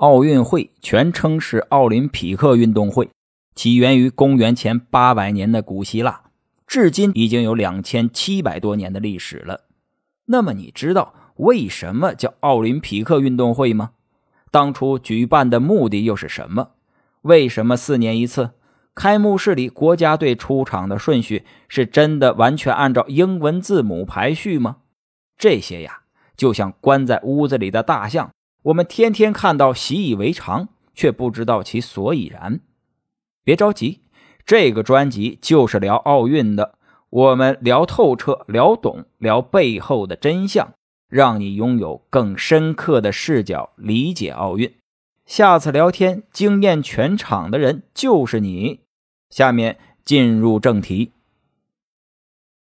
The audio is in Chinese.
奥运会全称是奥林匹克运动会，起源于公元前八百年的古希腊，至今已经有两千七百多年的历史了。那么，你知道为什么叫奥林匹克运动会吗？当初举办的目的又是什么？为什么四年一次？开幕式里国家队出场的顺序是真的完全按照英文字母排序吗？这些呀，就像关在屋子里的大象。我们天天看到，习以为常，却不知道其所以然。别着急，这个专辑就是聊奥运的，我们聊透彻、聊懂、聊背后的真相，让你拥有更深刻的视角理解奥运。下次聊天惊艳全场的人就是你。下面进入正题。